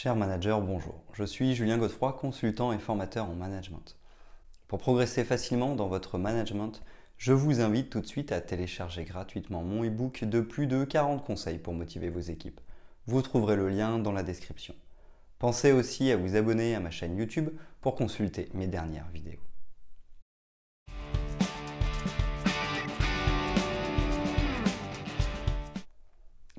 Cher manager, bonjour. Je suis Julien Godefroy, consultant et formateur en management. Pour progresser facilement dans votre management, je vous invite tout de suite à télécharger gratuitement mon e-book de plus de 40 conseils pour motiver vos équipes. Vous trouverez le lien dans la description. Pensez aussi à vous abonner à ma chaîne YouTube pour consulter mes dernières vidéos.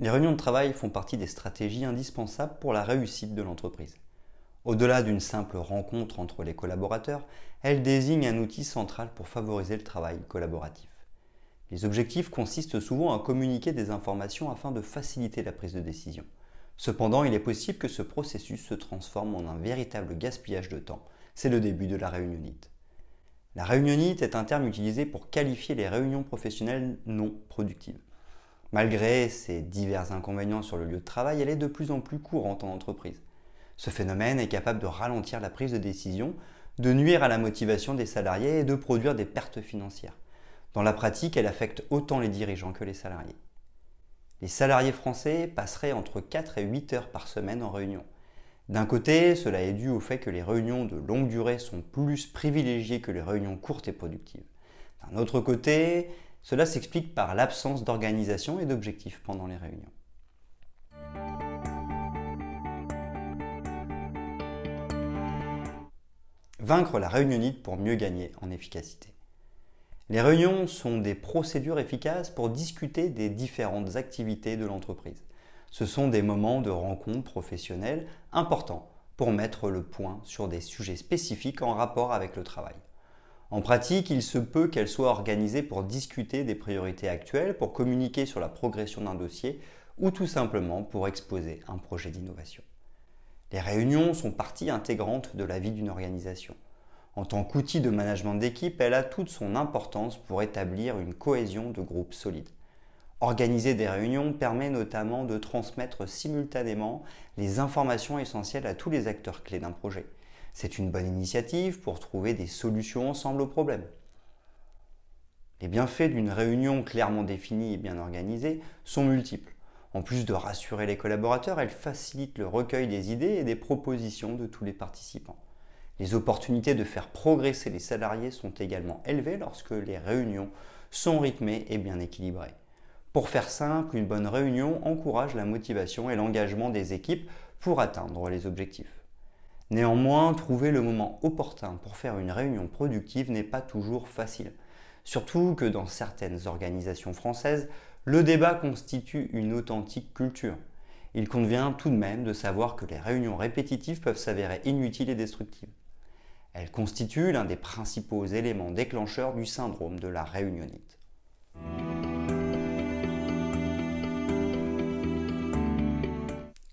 Les réunions de travail font partie des stratégies indispensables pour la réussite de l'entreprise. Au-delà d'une simple rencontre entre les collaborateurs, elles désignent un outil central pour favoriser le travail collaboratif. Les objectifs consistent souvent à communiquer des informations afin de faciliter la prise de décision. Cependant, il est possible que ce processus se transforme en un véritable gaspillage de temps. C'est le début de la réunionite. La réunionite est un terme utilisé pour qualifier les réunions professionnelles non productives. Malgré ses divers inconvénients sur le lieu de travail, elle est de plus en plus courante en entreprise. Ce phénomène est capable de ralentir la prise de décision, de nuire à la motivation des salariés et de produire des pertes financières. Dans la pratique, elle affecte autant les dirigeants que les salariés. Les salariés français passeraient entre 4 et 8 heures par semaine en réunion. D'un côté, cela est dû au fait que les réunions de longue durée sont plus privilégiées que les réunions courtes et productives. D'un autre côté, cela s'explique par l'absence d'organisation et d'objectifs pendant les réunions. Vaincre la réunionite pour mieux gagner en efficacité. Les réunions sont des procédures efficaces pour discuter des différentes activités de l'entreprise. Ce sont des moments de rencontre professionnelle importants pour mettre le point sur des sujets spécifiques en rapport avec le travail. En pratique, il se peut qu'elles soient organisées pour discuter des priorités actuelles, pour communiquer sur la progression d'un dossier ou tout simplement pour exposer un projet d'innovation. Les réunions sont partie intégrante de la vie d'une organisation. En tant qu'outil de management d'équipe, elle a toute son importance pour établir une cohésion de groupe solide. Organiser des réunions permet notamment de transmettre simultanément les informations essentielles à tous les acteurs clés d'un projet. C'est une bonne initiative pour trouver des solutions ensemble aux problèmes. Les bienfaits d'une réunion clairement définie et bien organisée sont multiples. En plus de rassurer les collaborateurs, elle facilite le recueil des idées et des propositions de tous les participants. Les opportunités de faire progresser les salariés sont également élevées lorsque les réunions sont rythmées et bien équilibrées. Pour faire simple, une bonne réunion encourage la motivation et l'engagement des équipes pour atteindre les objectifs. Néanmoins, trouver le moment opportun pour faire une réunion productive n'est pas toujours facile. Surtout que dans certaines organisations françaises, le débat constitue une authentique culture. Il convient tout de même de savoir que les réunions répétitives peuvent s'avérer inutiles et destructives. Elles constituent l'un des principaux éléments déclencheurs du syndrome de la réunionite.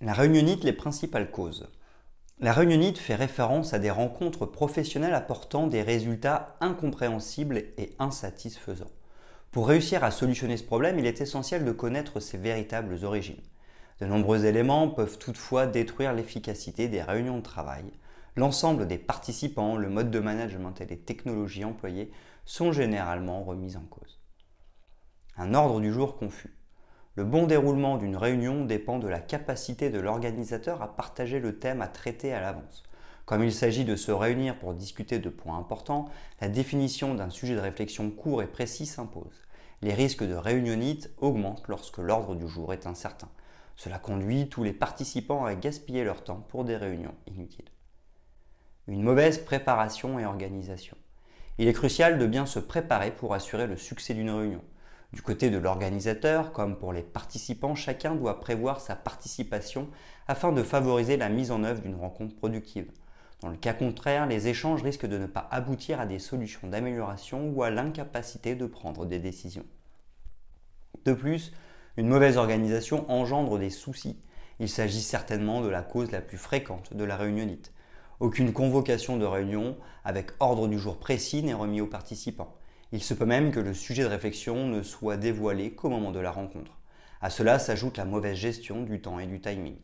La réunionite, les principales causes. La réunionite fait référence à des rencontres professionnelles apportant des résultats incompréhensibles et insatisfaisants. Pour réussir à solutionner ce problème, il est essentiel de connaître ses véritables origines. De nombreux éléments peuvent toutefois détruire l'efficacité des réunions de travail. L'ensemble des participants, le mode de management et les technologies employées sont généralement remis en cause. Un ordre du jour confus. Le bon déroulement d'une réunion dépend de la capacité de l'organisateur à partager le thème à traiter à l'avance. Comme il s'agit de se réunir pour discuter de points importants, la définition d'un sujet de réflexion court et précis s'impose. Les risques de réunionite augmentent lorsque l'ordre du jour est incertain. Cela conduit tous les participants à gaspiller leur temps pour des réunions inutiles. Une mauvaise préparation et organisation. Il est crucial de bien se préparer pour assurer le succès d'une réunion. Du côté de l'organisateur, comme pour les participants, chacun doit prévoir sa participation afin de favoriser la mise en œuvre d'une rencontre productive. Dans le cas contraire, les échanges risquent de ne pas aboutir à des solutions d'amélioration ou à l'incapacité de prendre des décisions. De plus, une mauvaise organisation engendre des soucis. Il s'agit certainement de la cause la plus fréquente de la réunionite. Aucune convocation de réunion avec ordre du jour précis n'est remis aux participants. Il se peut même que le sujet de réflexion ne soit dévoilé qu'au moment de la rencontre. À cela s'ajoute la mauvaise gestion du temps et du timing.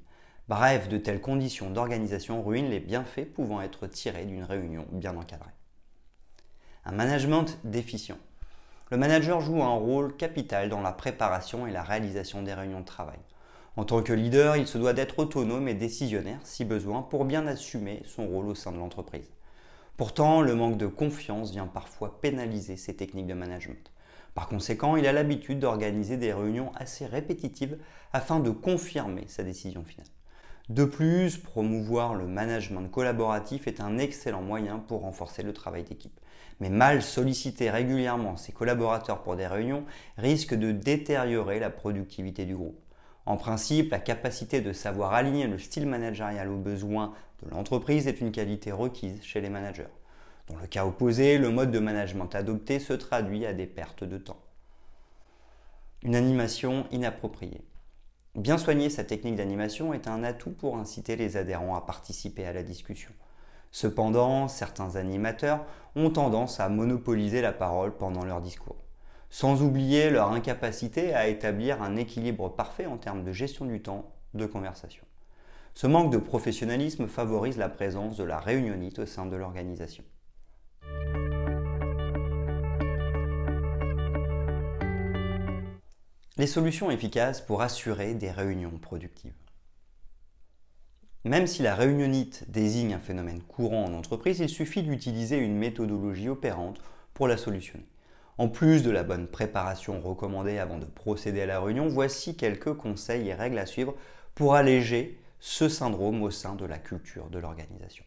Bref, de telles conditions d'organisation ruinent les bienfaits pouvant être tirés d'une réunion bien encadrée. Un management déficient. Le manager joue un rôle capital dans la préparation et la réalisation des réunions de travail. En tant que leader, il se doit d'être autonome et décisionnaire si besoin pour bien assumer son rôle au sein de l'entreprise. Pourtant, le manque de confiance vient parfois pénaliser ces techniques de management. Par conséquent, il a l'habitude d'organiser des réunions assez répétitives afin de confirmer sa décision finale. De plus, promouvoir le management collaboratif est un excellent moyen pour renforcer le travail d'équipe. Mais mal solliciter régulièrement ses collaborateurs pour des réunions risque de détériorer la productivité du groupe. En principe, la capacité de savoir aligner le style managérial aux besoins de l'entreprise est une qualité requise chez les managers. Dans le cas opposé, le mode de management adopté se traduit à des pertes de temps. Une animation inappropriée. Bien soigner sa technique d'animation est un atout pour inciter les adhérents à participer à la discussion. Cependant, certains animateurs ont tendance à monopoliser la parole pendant leur discours, sans oublier leur incapacité à établir un équilibre parfait en termes de gestion du temps de conversation. Ce manque de professionnalisme favorise la présence de la réunionnite au sein de l'organisation. Les solutions efficaces pour assurer des réunions productives. Même si la réunionnite désigne un phénomène courant en entreprise, il suffit d'utiliser une méthodologie opérante pour la solutionner. En plus de la bonne préparation recommandée avant de procéder à la réunion, voici quelques conseils et règles à suivre pour alléger ce syndrome au sein de la culture de l'organisation.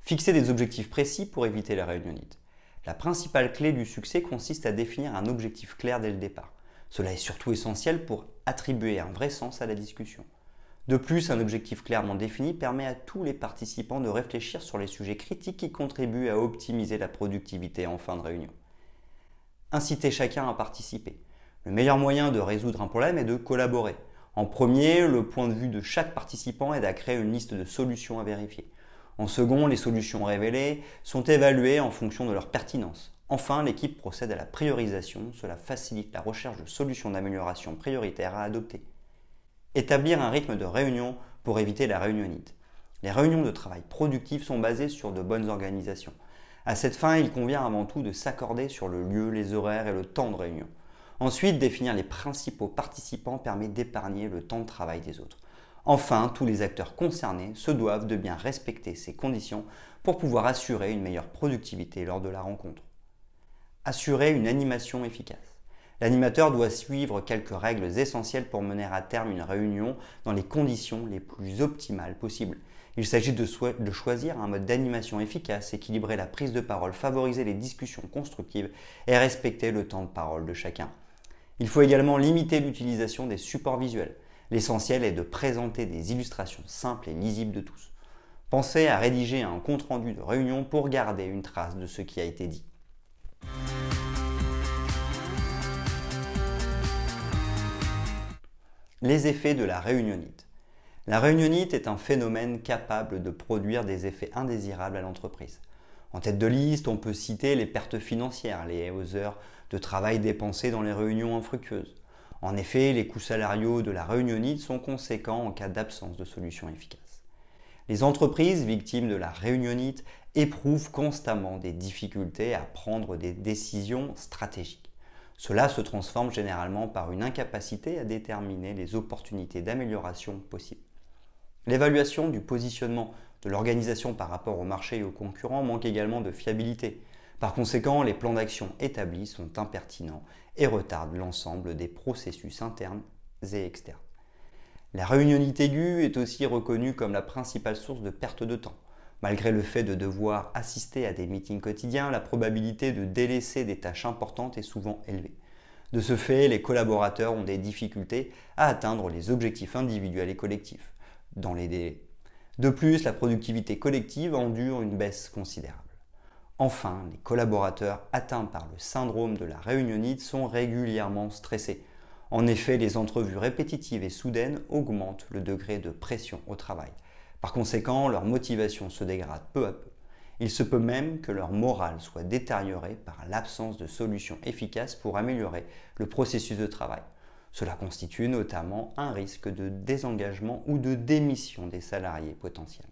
Fixer des objectifs précis pour éviter la réunionnite. La principale clé du succès consiste à définir un objectif clair dès le départ. Cela est surtout essentiel pour attribuer un vrai sens à la discussion. De plus, un objectif clairement défini permet à tous les participants de réfléchir sur les sujets critiques qui contribuent à optimiser la productivité en fin de réunion. Inciter chacun à participer. Le meilleur moyen de résoudre un problème est de collaborer. En premier, le point de vue de chaque participant est à créer une liste de solutions à vérifier. En second, les solutions révélées sont évaluées en fonction de leur pertinence. Enfin, l'équipe procède à la priorisation, cela facilite la recherche de solutions d'amélioration prioritaires à adopter. Établir un rythme de réunion pour éviter la réunionnite. Les réunions de travail productives sont basées sur de bonnes organisations. À cette fin, il convient avant tout de s'accorder sur le lieu, les horaires et le temps de réunion. Ensuite, définir les principaux participants permet d'épargner le temps de travail des autres. Enfin, tous les acteurs concernés se doivent de bien respecter ces conditions pour pouvoir assurer une meilleure productivité lors de la rencontre. Assurer une animation efficace. L'animateur doit suivre quelques règles essentielles pour mener à terme une réunion dans les conditions les plus optimales possibles. Il s'agit de, choisir un mode d'animation efficace, équilibrer la prise de parole, favoriser les discussions constructives et respecter le temps de parole de chacun. Il faut également limiter l'utilisation des supports visuels. L'essentiel est de présenter des illustrations simples et lisibles de tous. Pensez à rédiger un compte-rendu de réunion pour garder une trace de ce qui a été dit. Les effets de la réunionite. La réunionite est un phénomène capable de produire des effets indésirables à l'entreprise. En tête de liste, on peut citer les pertes financières, les heures de travail dépensées dans les réunions infructueuses. En effet, les coûts salariaux de la réunionite sont conséquents en cas d'absence de solution efficace. Les entreprises victimes de la réunionite éprouvent constamment des difficultés à prendre des décisions stratégiques. Cela se transforme généralement par une incapacité à déterminer les opportunités d'amélioration possibles. L'évaluation du positionnement de l'organisation par rapport au marché et aux concurrents manque également de fiabilité. Par conséquent, les plans d'action établis sont impertinents et retardent l'ensemble des processus internes et externes. La réunionite aiguë est aussi reconnue comme la principale source de perte de temps. Malgré le fait de devoir assister à des meetings quotidiens, la probabilité de délaisser des tâches importantes est souvent élevée. De ce fait, les collaborateurs ont des difficultés à atteindre les objectifs individuels et collectifs dans les délais. De plus, la productivité collective endure une baisse considérable. Enfin, les collaborateurs atteints par le syndrome de la réunionite sont régulièrement stressés. En effet, les entrevues répétitives et soudaines augmentent le degré de pression au travail. Par conséquent, leur motivation se dégrade peu à peu. Il se peut même que leur morale soit détériorée par l'absence de solutions efficaces pour améliorer le processus de travail. Cela constitue notamment un risque de désengagement ou de démission des salariés potentiels.